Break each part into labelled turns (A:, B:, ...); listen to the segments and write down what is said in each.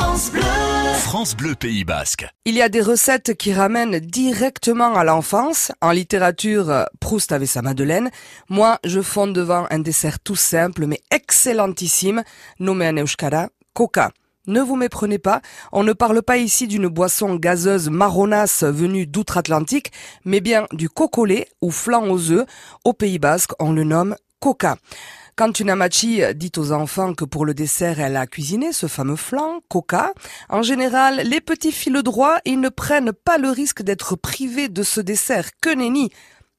A: France Bleu.
B: France Bleu Pays Basque.
C: Il y a des recettes qui ramènent directement à l'enfance. En littérature, Proust avait sa Madeleine. Moi, je fonde devant un dessert tout simple mais excellentissime, nommé en euskara, coca. Ne vous méprenez pas, on ne parle pas ici d'une boisson gazeuse marronasse venue d'outre-Atlantique, mais bien du cocolé ou flan aux œufs. Au Pays Basque, on le nomme coca. Quand une amachi dit aux enfants que pour le dessert elle a cuisiné ce fameux flan, coca, en général, les petits filent droit ils ne prennent pas le risque d'être privés de ce dessert. Que nenni!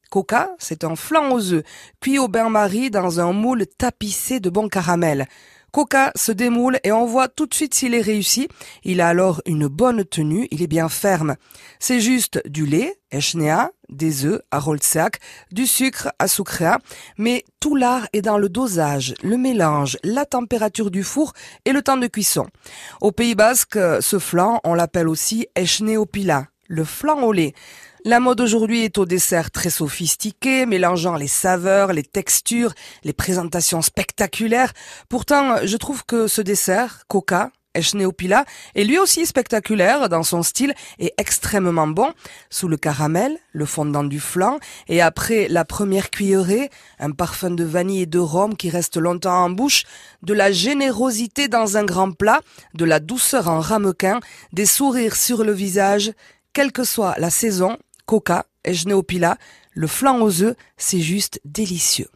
C: Coca, c'est un flan aux œufs, cuit au bain-marie dans un moule tapissé de bon caramel. Coca se démoule et on voit tout de suite s'il est réussi. Il a alors une bonne tenue, il est bien ferme. C'est juste du lait, echnea, des œufs, à roltsac, du sucre, à sucrea, mais tout l'art est dans le dosage, le mélange, la température du four et le temps de cuisson. Au Pays Basque, ce flan, on l'appelle aussi pila, le flan au lait. La mode aujourd'hui est au dessert très sophistiqué, mélangeant les saveurs, les textures, les présentations spectaculaires. Pourtant, je trouve que ce dessert, Coca, Echneopila, est lui aussi spectaculaire dans son style et extrêmement bon. Sous le caramel, le fondant du flan, et après la première cuillerée, un parfum de vanille et de rhum qui reste longtemps en bouche, de la générosité dans un grand plat, de la douceur en ramequin, des sourires sur le visage, quelle que soit la saison, coca, pila, le flan aux œufs, c'est juste délicieux.